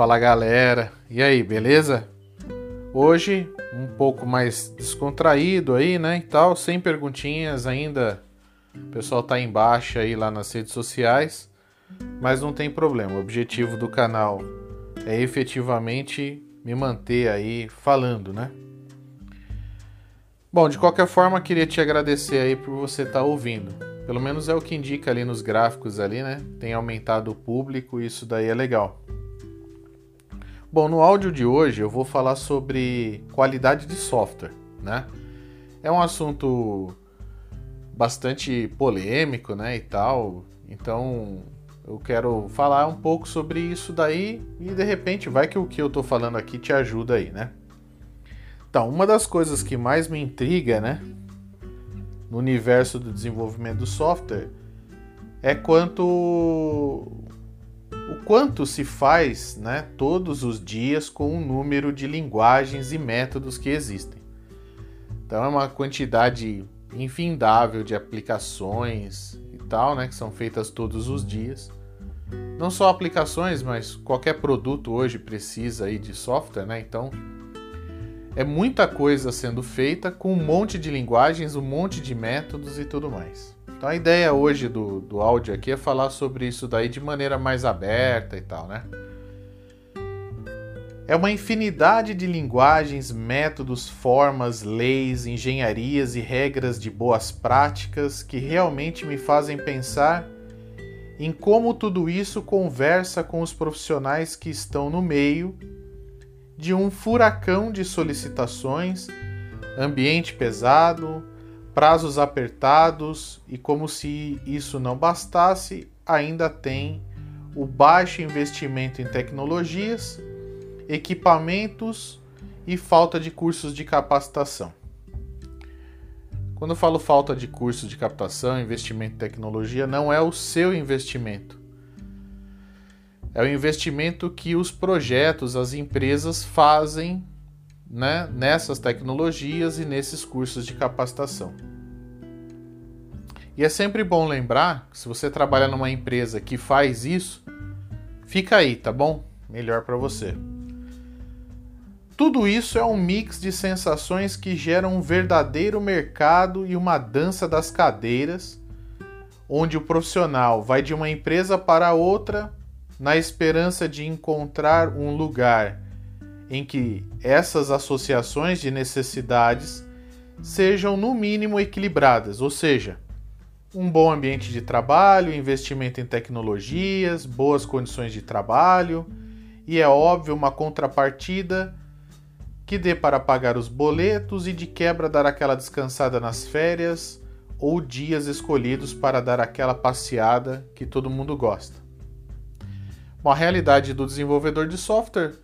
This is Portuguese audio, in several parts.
Fala galera, e aí, beleza? Hoje um pouco mais descontraído aí, né, e tal, sem perguntinhas ainda. O pessoal tá em baixa aí lá nas redes sociais, mas não tem problema. O objetivo do canal é efetivamente me manter aí falando, né? Bom, de qualquer forma, queria te agradecer aí por você estar tá ouvindo. Pelo menos é o que indica ali nos gráficos ali, né? Tem aumentado o público isso daí é legal. Bom, no áudio de hoje eu vou falar sobre qualidade de software, né? É um assunto bastante polêmico, né, e tal. Então, eu quero falar um pouco sobre isso daí e de repente vai que o que eu tô falando aqui te ajuda aí, né? Então, uma das coisas que mais me intriga, né, no universo do desenvolvimento do software é quanto o quanto se faz né, todos os dias com o número de linguagens e métodos que existem. Então é uma quantidade infindável de aplicações e tal, né, que são feitas todos os dias. Não só aplicações, mas qualquer produto hoje precisa aí de software, né? Então é muita coisa sendo feita com um monte de linguagens, um monte de métodos e tudo mais. Então a ideia hoje do, do áudio aqui é falar sobre isso daí de maneira mais aberta e tal, né? É uma infinidade de linguagens, métodos, formas, leis, engenharias e regras de boas práticas que realmente me fazem pensar em como tudo isso conversa com os profissionais que estão no meio de um furacão de solicitações, ambiente pesado, prazos apertados e, como se isso não bastasse, ainda tem o baixo investimento em tecnologias, equipamentos e falta de cursos de capacitação. Quando eu falo falta de cursos de captação, investimento em tecnologia, não é o seu investimento. É o investimento que os projetos, as empresas fazem né, nessas tecnologias e nesses cursos de capacitação. E é sempre bom lembrar que se você trabalha numa empresa que faz isso, fica aí, tá bom? Melhor para você. Tudo isso é um mix de sensações que geram um verdadeiro mercado e uma dança das cadeiras, onde o profissional vai de uma empresa para outra na esperança de encontrar um lugar em que essas associações de necessidades sejam no mínimo equilibradas, ou seja, um bom ambiente de trabalho, investimento em tecnologias, boas condições de trabalho e é óbvio uma contrapartida que dê para pagar os boletos e de quebra dar aquela descansada nas férias ou dias escolhidos para dar aquela passeada que todo mundo gosta. Bom, a realidade do desenvolvedor de software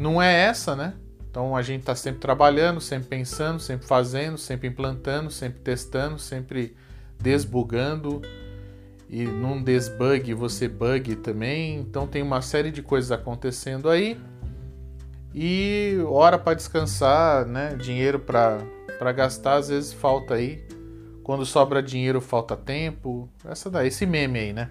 não é essa, né? Então a gente está sempre trabalhando, sempre pensando, sempre fazendo, sempre implantando, sempre testando, sempre desbugando e num desbug você bug também. Então tem uma série de coisas acontecendo aí e hora para descansar, né? Dinheiro para gastar às vezes falta aí. Quando sobra dinheiro falta tempo. Essa daí, esse meme aí, né?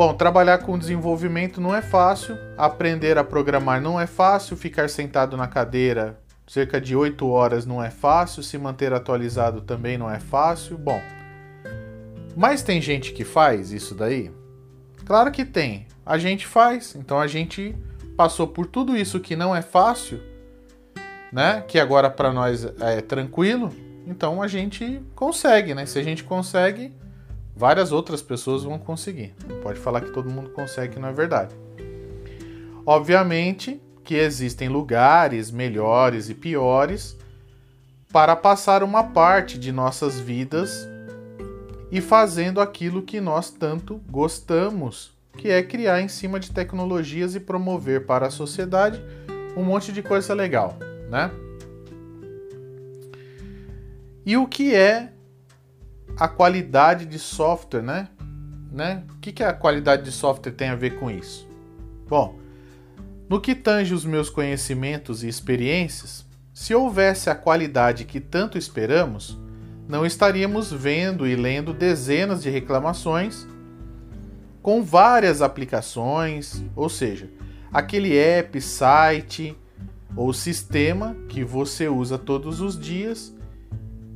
Bom, trabalhar com desenvolvimento não é fácil, aprender a programar não é fácil, ficar sentado na cadeira cerca de 8 horas não é fácil, se manter atualizado também não é fácil. Bom, mas tem gente que faz isso daí? Claro que tem. A gente faz, então a gente passou por tudo isso que não é fácil, né? Que agora para nós é tranquilo, então a gente consegue, né? Se a gente consegue, várias outras pessoas vão conseguir. Pode falar que todo mundo consegue, não é verdade. Obviamente que existem lugares melhores e piores para passar uma parte de nossas vidas e fazendo aquilo que nós tanto gostamos, que é criar em cima de tecnologias e promover para a sociedade um monte de coisa legal, né? E o que é a qualidade de software, né? né? O que, que a qualidade de software tem a ver com isso? Bom, no que tange os meus conhecimentos e experiências, se houvesse a qualidade que tanto esperamos, não estaríamos vendo e lendo dezenas de reclamações com várias aplicações, ou seja, aquele app, site ou sistema que você usa todos os dias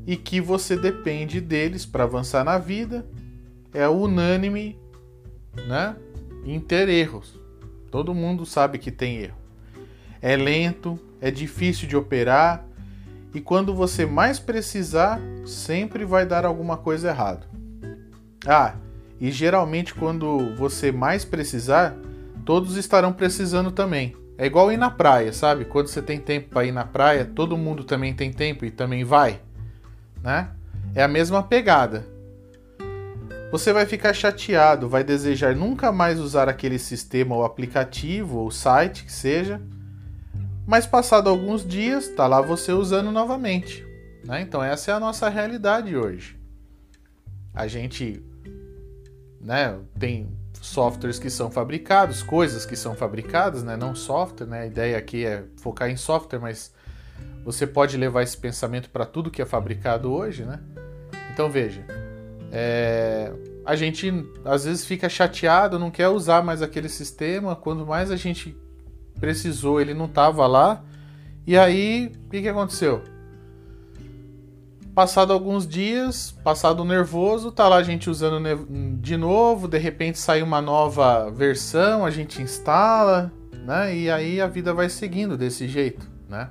e que você depende deles para avançar na vida, é unânime, né? Em ter erros. Todo mundo sabe que tem erro. É lento, é difícil de operar e quando você mais precisar, sempre vai dar alguma coisa errado. Ah, e geralmente quando você mais precisar, todos estarão precisando também. É igual ir na praia, sabe? Quando você tem tempo para ir na praia, todo mundo também tem tempo e também vai, né? É a mesma pegada. Você vai ficar chateado, vai desejar nunca mais usar aquele sistema ou aplicativo ou site que seja, mas passado alguns dias, tá lá você usando novamente. Né? Então essa é a nossa realidade hoje. A gente né, tem softwares que são fabricados, coisas que são fabricadas, né, não software. Né? A ideia aqui é focar em software, mas você pode levar esse pensamento para tudo que é fabricado hoje. Né? Então veja, é, a gente às vezes fica chateado, não quer usar mais aquele sistema. Quanto mais a gente precisou, ele não estava lá. E aí, o que, que aconteceu? Passado alguns dias, passado nervoso, tá lá a gente usando de novo, de repente sai uma nova versão, a gente instala, né? E aí a vida vai seguindo desse jeito, né?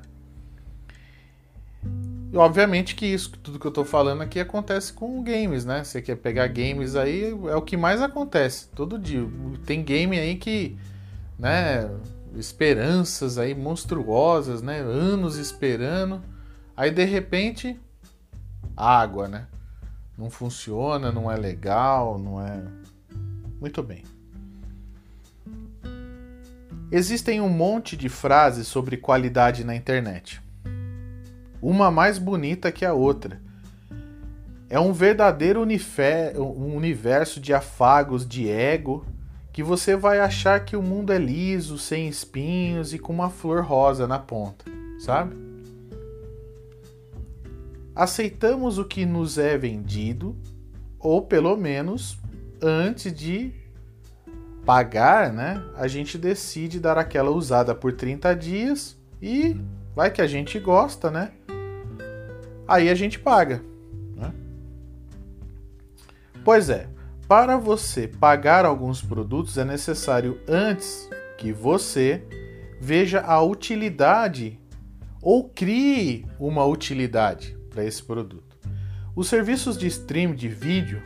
E obviamente que isso, tudo que eu tô falando aqui acontece com games, né? Você quer pegar games aí, é o que mais acontece todo dia. Tem game aí que, né, esperanças aí monstruosas, né? Anos esperando. Aí de repente, água, né? Não funciona, não é legal, não é. Muito bem. Existem um monte de frases sobre qualidade na internet. Uma mais bonita que a outra. É um verdadeiro universo de afagos de ego que você vai achar que o mundo é liso, sem espinhos e com uma flor rosa na ponta, sabe? Aceitamos o que nos é vendido, ou pelo menos antes de pagar, né? A gente decide dar aquela usada por 30 dias e vai que a gente gosta, né? Aí a gente paga. Né? Pois é, para você pagar alguns produtos é necessário antes que você veja a utilidade ou crie uma utilidade para esse produto. Os serviços de stream de vídeo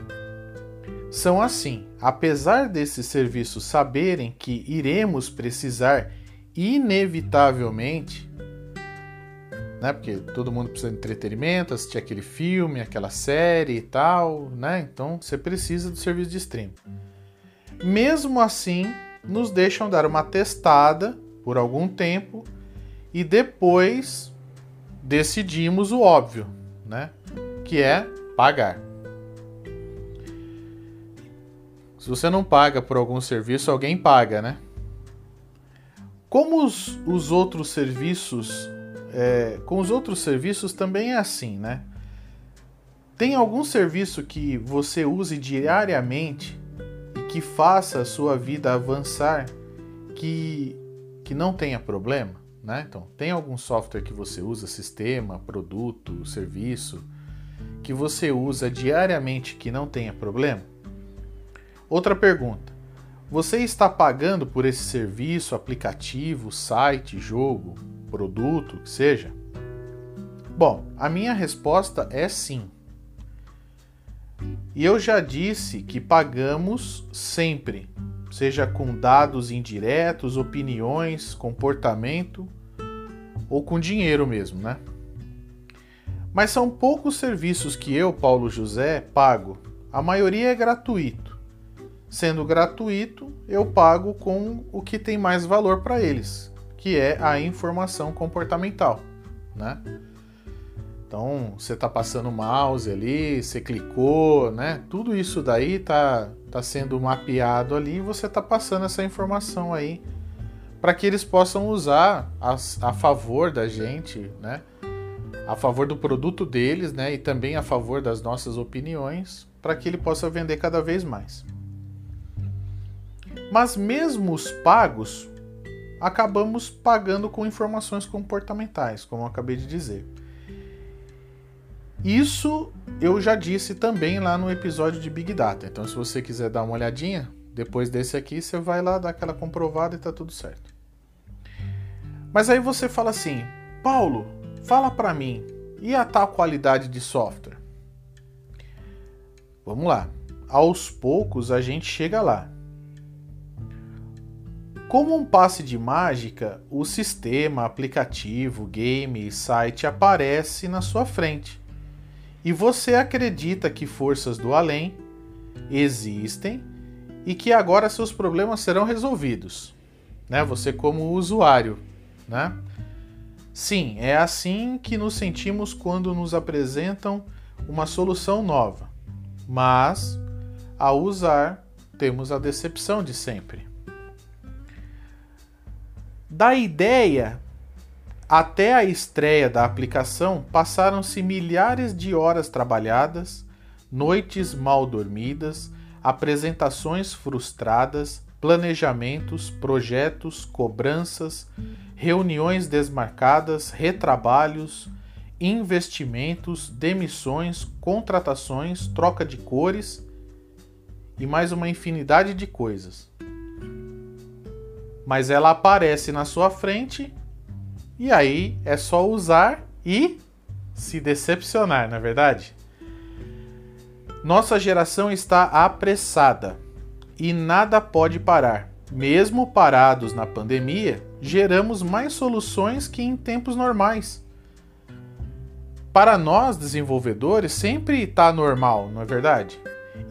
são assim. Apesar desses serviços saberem que iremos precisar inevitavelmente né? Porque todo mundo precisa de entretenimento, assistir aquele filme, aquela série e tal, né? Então você precisa do serviço de streaming. Mesmo assim, nos deixam dar uma testada por algum tempo e depois decidimos o óbvio, né? Que é pagar. Se você não paga por algum serviço, alguém paga, né? Como os, os outros serviços é, com os outros serviços também é assim, né? Tem algum serviço que você use diariamente e que faça a sua vida avançar que, que não tenha problema? Né? Então, tem algum software que você usa, sistema, produto, serviço, que você usa diariamente que não tenha problema? Outra pergunta: você está pagando por esse serviço, aplicativo, site, jogo, produto, que seja? Bom, a minha resposta é sim. E eu já disse que pagamos sempre, seja com dados indiretos, opiniões, comportamento ou com dinheiro mesmo, né? Mas são poucos serviços que eu, Paulo José, pago. A maioria é gratuito. Sendo gratuito, eu pago com o que tem mais valor para eles, que é a informação comportamental, né? Então, você está passando o mouse ali, você clicou, né? Tudo isso daí tá, tá sendo mapeado ali e você está passando essa informação aí para que eles possam usar a, a favor da gente, né? A favor do produto deles, né? E também a favor das nossas opiniões, para que ele possa vender cada vez mais. Mas mesmo os pagos, acabamos pagando com informações comportamentais, como eu acabei de dizer. Isso eu já disse também lá no episódio de Big Data. Então, se você quiser dar uma olhadinha, depois desse aqui, você vai lá dar aquela comprovada e tá tudo certo. Mas aí você fala assim: Paulo, fala para mim, e a tal qualidade de software? Vamos lá. Aos poucos a gente chega lá. Como um passe de mágica, o sistema, aplicativo, game, site aparece na sua frente. E você acredita que forças do além existem e que agora seus problemas serão resolvidos, né? Você como usuário, né? Sim, é assim que nos sentimos quando nos apresentam uma solução nova. Mas ao usar, temos a decepção de sempre. Da ideia até a estreia da aplicação, passaram-se milhares de horas trabalhadas, noites mal dormidas, apresentações frustradas, planejamentos, projetos, cobranças, reuniões desmarcadas, retrabalhos, investimentos, demissões, contratações, troca de cores e mais uma infinidade de coisas. Mas ela aparece na sua frente e aí é só usar e se decepcionar, na é verdade? Nossa geração está apressada e nada pode parar. Mesmo parados na pandemia, geramos mais soluções que em tempos normais. Para nós desenvolvedores, sempre está normal, não é verdade?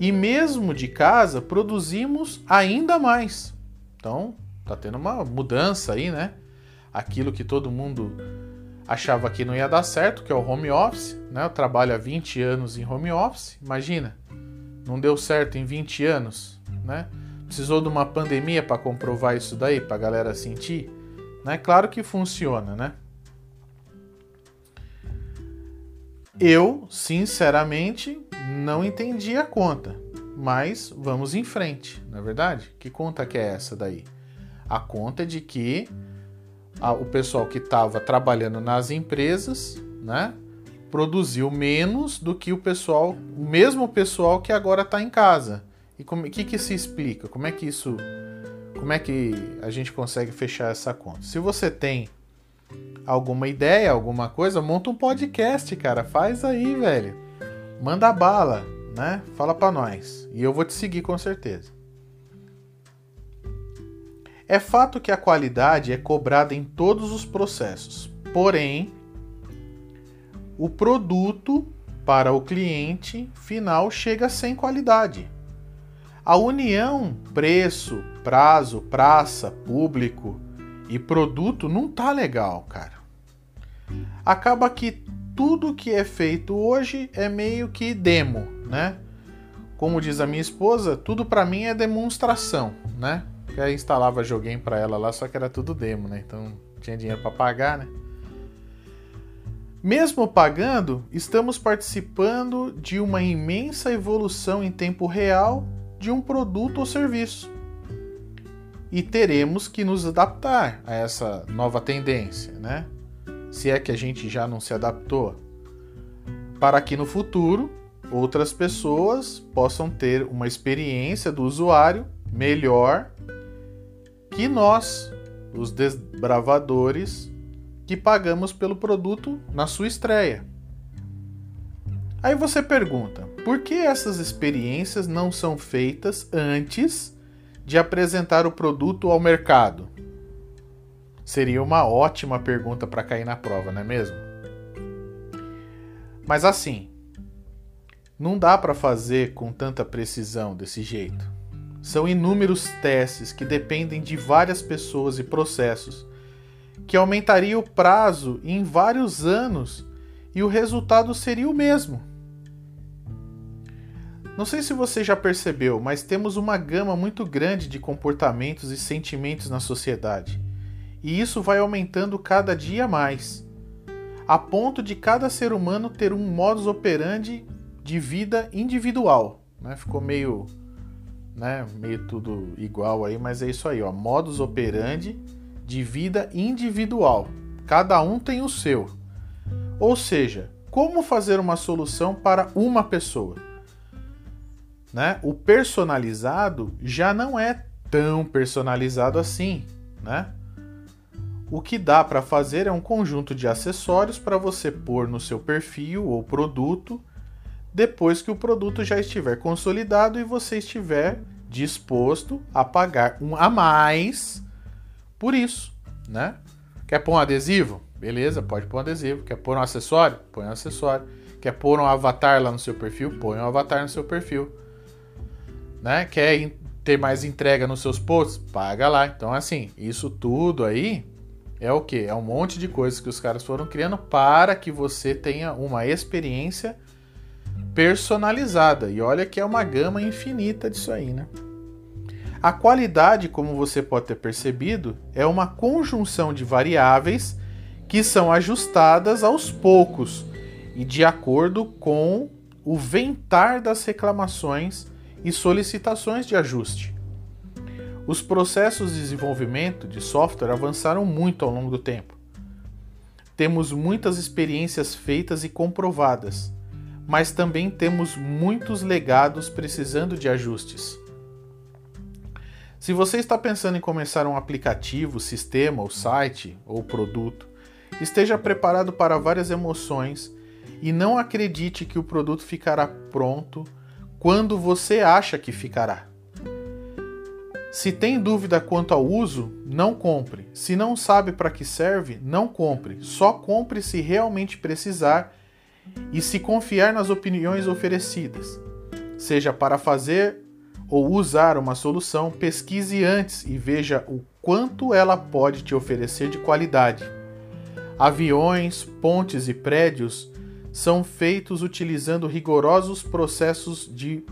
E mesmo de casa, produzimos ainda mais. Então, tá tendo uma mudança aí, né? aquilo que todo mundo achava que não ia dar certo, que é o home office, né? Eu trabalho há 20 anos em home office, imagina. Não deu certo em 20 anos, né? Precisou de uma pandemia para comprovar isso daí, para a galera sentir, né? Claro que funciona, né? Eu, sinceramente, não entendi a conta, mas vamos em frente, na é verdade? Que conta que é essa daí? A conta de que a, o pessoal que estava trabalhando nas empresas, né, produziu menos do que o pessoal, o mesmo pessoal que agora está em casa. E como que que se explica? Como é que isso, como é que a gente consegue fechar essa conta? Se você tem alguma ideia, alguma coisa, monta um podcast, cara, faz aí, velho. Manda bala, né? Fala para nós e eu vou te seguir com certeza. É fato que a qualidade é cobrada em todos os processos, porém, o produto para o cliente final chega sem qualidade. A união preço, prazo, praça, público e produto não tá legal, cara. Acaba que tudo que é feito hoje é meio que demo, né? Como diz a minha esposa, tudo para mim é demonstração, né? Que aí instalava joguinho para ela lá, só que era tudo demo, né? Então tinha dinheiro para pagar, né? Mesmo pagando, estamos participando de uma imensa evolução em tempo real de um produto ou serviço. E teremos que nos adaptar a essa nova tendência, né? Se é que a gente já não se adaptou. Para que no futuro outras pessoas possam ter uma experiência do usuário melhor que nós, os desbravadores, que pagamos pelo produto na sua estreia. Aí você pergunta: por que essas experiências não são feitas antes de apresentar o produto ao mercado? Seria uma ótima pergunta para cair na prova, não é mesmo? Mas assim, não dá para fazer com tanta precisão desse jeito. São inúmeros testes que dependem de várias pessoas e processos, que aumentaria o prazo em vários anos e o resultado seria o mesmo. Não sei se você já percebeu, mas temos uma gama muito grande de comportamentos e sentimentos na sociedade. E isso vai aumentando cada dia mais, a ponto de cada ser humano ter um modus operandi de vida individual. Né? Ficou meio né? Meio tudo igual aí, mas é isso aí, ó. Modus operandi de vida individual. Cada um tem o seu. Ou seja, como fazer uma solução para uma pessoa? Né? O personalizado já não é tão personalizado assim, né? O que dá para fazer é um conjunto de acessórios para você pôr no seu perfil ou produto depois que o produto já estiver consolidado e você estiver disposto a pagar um a mais por isso, né? Quer pôr um adesivo? Beleza, pode pôr um adesivo. Quer pôr um acessório? Põe um acessório. Quer pôr um avatar lá no seu perfil? Põe um avatar no seu perfil. Né? Quer ter mais entrega nos seus posts? Paga lá. Então, assim, isso tudo aí é o que? É um monte de coisas que os caras foram criando para que você tenha uma experiência personalizada. E olha que é uma gama infinita disso aí, né? A qualidade, como você pode ter percebido, é uma conjunção de variáveis que são ajustadas aos poucos e de acordo com o ventar das reclamações e solicitações de ajuste. Os processos de desenvolvimento de software avançaram muito ao longo do tempo. Temos muitas experiências feitas e comprovadas, mas também temos muitos legados precisando de ajustes. Se você está pensando em começar um aplicativo, sistema ou site ou produto, esteja preparado para várias emoções e não acredite que o produto ficará pronto quando você acha que ficará. Se tem dúvida quanto ao uso, não compre. Se não sabe para que serve, não compre. Só compre se realmente precisar e se confiar nas opiniões oferecidas. Seja para fazer ou usar uma solução, pesquise antes e veja o quanto ela pode te oferecer de qualidade. Aviões, pontes e prédios são feitos utilizando rigorosos processos de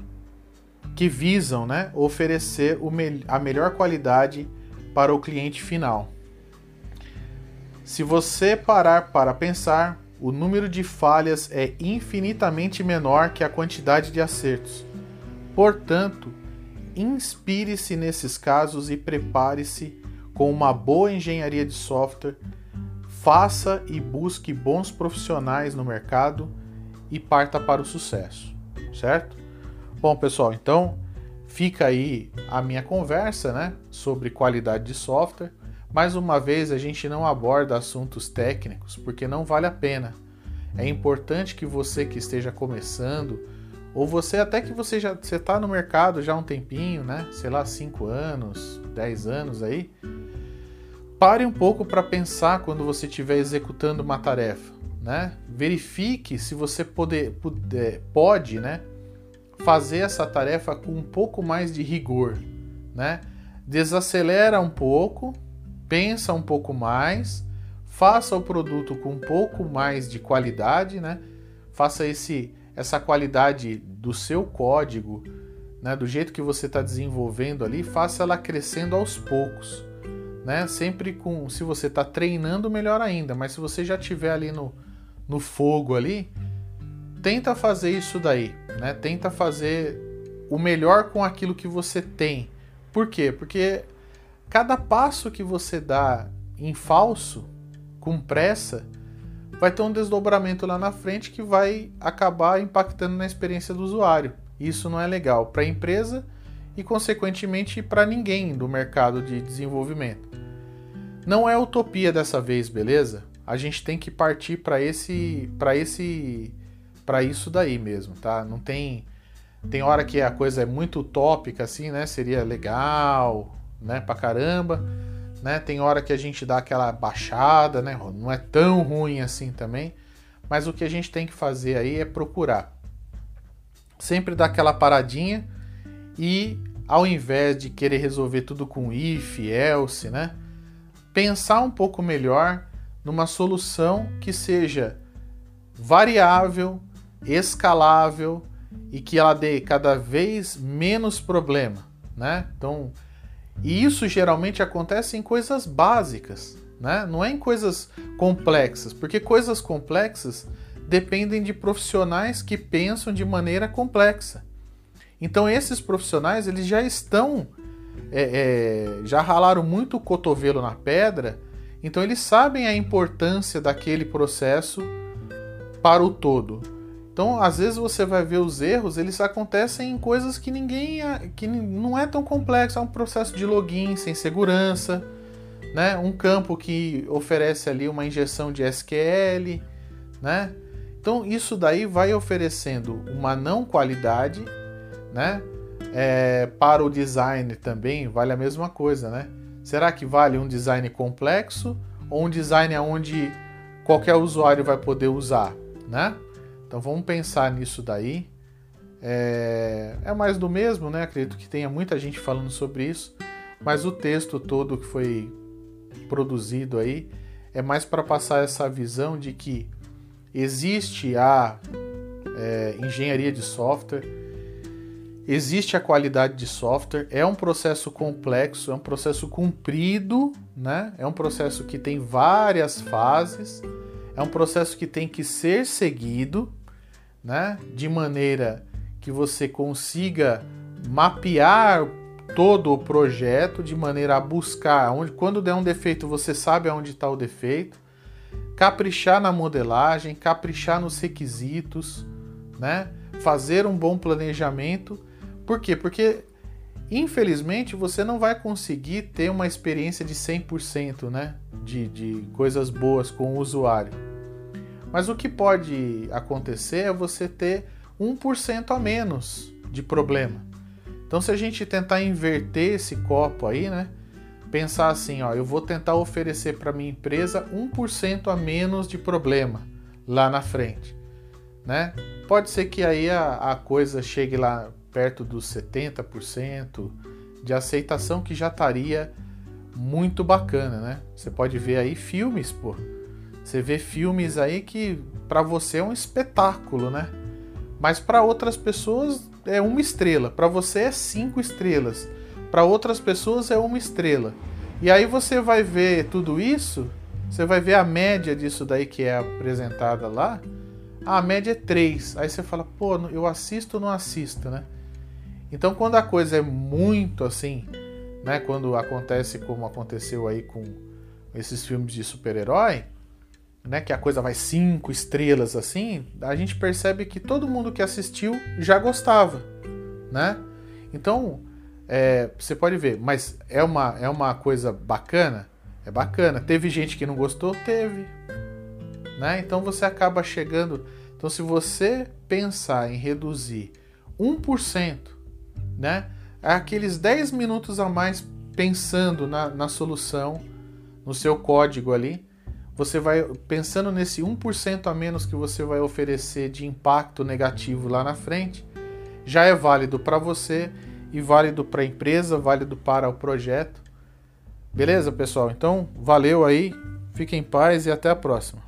que visam né, oferecer me a melhor qualidade para o cliente final. Se você parar para pensar, o número de falhas é infinitamente menor que a quantidade de acertos. Portanto, inspire-se nesses casos e prepare-se com uma boa engenharia de software. Faça e busque bons profissionais no mercado e parta para o sucesso, certo? Bom, pessoal, então fica aí a minha conversa, né, sobre qualidade de software. Mais uma vez, a gente não aborda assuntos técnicos porque não vale a pena. É importante que você que esteja começando, ou você até que você já está no mercado já há um tempinho, né? Sei lá, 5 anos, 10 anos aí. Pare um pouco para pensar quando você estiver executando uma tarefa, né? Verifique se você poder, puder, pode, né? fazer essa tarefa com um pouco mais de rigor, né? Desacelera um pouco, pensa um pouco mais, faça o produto com um pouco mais de qualidade, né? Faça esse essa qualidade do seu código, né? Do jeito que você está desenvolvendo ali, faça ela crescendo aos poucos, né? Sempre com, se você está treinando, melhor ainda. Mas se você já tiver ali no, no fogo ali, tenta fazer isso daí, né? Tenta fazer o melhor com aquilo que você tem. Por quê? Porque cada passo que você dá em falso, com pressa, vai ter um desdobramento lá na frente que vai acabar impactando na experiência do usuário. Isso não é legal para a empresa e, consequentemente, para ninguém do mercado de desenvolvimento. Não é utopia dessa vez, beleza? A gente tem que partir para esse, para esse para isso daí mesmo, tá? Não tem tem hora que a coisa é muito utópica assim, né? Seria legal, né, pra caramba, né? Tem hora que a gente dá aquela baixada, né? Não é tão ruim assim também, mas o que a gente tem que fazer aí é procurar sempre dar aquela paradinha e ao invés de querer resolver tudo com if, else, né? Pensar um pouco melhor numa solução que seja variável, escalável e que ela dê cada vez menos problema, né? Então, e isso geralmente acontece em coisas básicas, né? Não é em coisas complexas, porque coisas complexas dependem de profissionais que pensam de maneira complexa. Então esses profissionais eles já estão é, é, já ralaram muito o cotovelo na pedra, então eles sabem a importância daquele processo para o todo. Então, às vezes você vai ver os erros, eles acontecem em coisas que ninguém que não é tão complexo, é um processo de login sem segurança, né? Um campo que oferece ali uma injeção de SQL, né? Então, isso daí vai oferecendo uma não qualidade, né? É, para o design também vale a mesma coisa, né? Será que vale um design complexo ou um design onde qualquer usuário vai poder usar, né? Então vamos pensar nisso daí. É, é mais do mesmo, né? Acredito que tenha muita gente falando sobre isso, mas o texto todo que foi produzido aí é mais para passar essa visão de que existe a é, engenharia de software, existe a qualidade de software, é um processo complexo, é um processo comprido, né? É um processo que tem várias fases, é um processo que tem que ser seguido né? De maneira que você consiga mapear todo o projeto de maneira a buscar onde quando der um defeito você sabe aonde está o defeito. Caprichar na modelagem caprichar nos requisitos né? Fazer um bom planejamento. Por quê? Porque infelizmente você não vai conseguir ter uma experiência de 100% né? De, de coisas boas com o usuário mas o que pode acontecer é você ter 1% a menos de problema. Então, se a gente tentar inverter esse copo aí, né? Pensar assim, ó, eu vou tentar oferecer para minha empresa 1% a menos de problema lá na frente, né? Pode ser que aí a, a coisa chegue lá perto dos 70% de aceitação que já estaria muito bacana, né? Você pode ver aí filmes, pô, você vê filmes aí que para você é um espetáculo, né? Mas para outras pessoas é uma estrela. Para você é cinco estrelas. Para outras pessoas é uma estrela. E aí você vai ver tudo isso, você vai ver a média disso daí que é apresentada lá. a média é 3. Aí você fala, pô, eu assisto ou não assisto, né? Então quando a coisa é muito assim, né? Quando acontece como aconteceu aí com esses filmes de super-herói, né, que a coisa vai cinco estrelas assim, a gente percebe que todo mundo que assistiu já gostava, né? Então, é, você pode ver, mas é uma, é uma coisa bacana? É bacana. Teve gente que não gostou? Teve. Né? Então você acaba chegando. Então, se você pensar em reduzir 1%, né? Aqueles 10 minutos a mais pensando na, na solução, no seu código ali, você vai pensando nesse 1% a menos que você vai oferecer de impacto negativo lá na frente, já é válido para você e válido para a empresa, válido para o projeto. Beleza, pessoal? Então, valeu aí, fiquem em paz e até a próxima.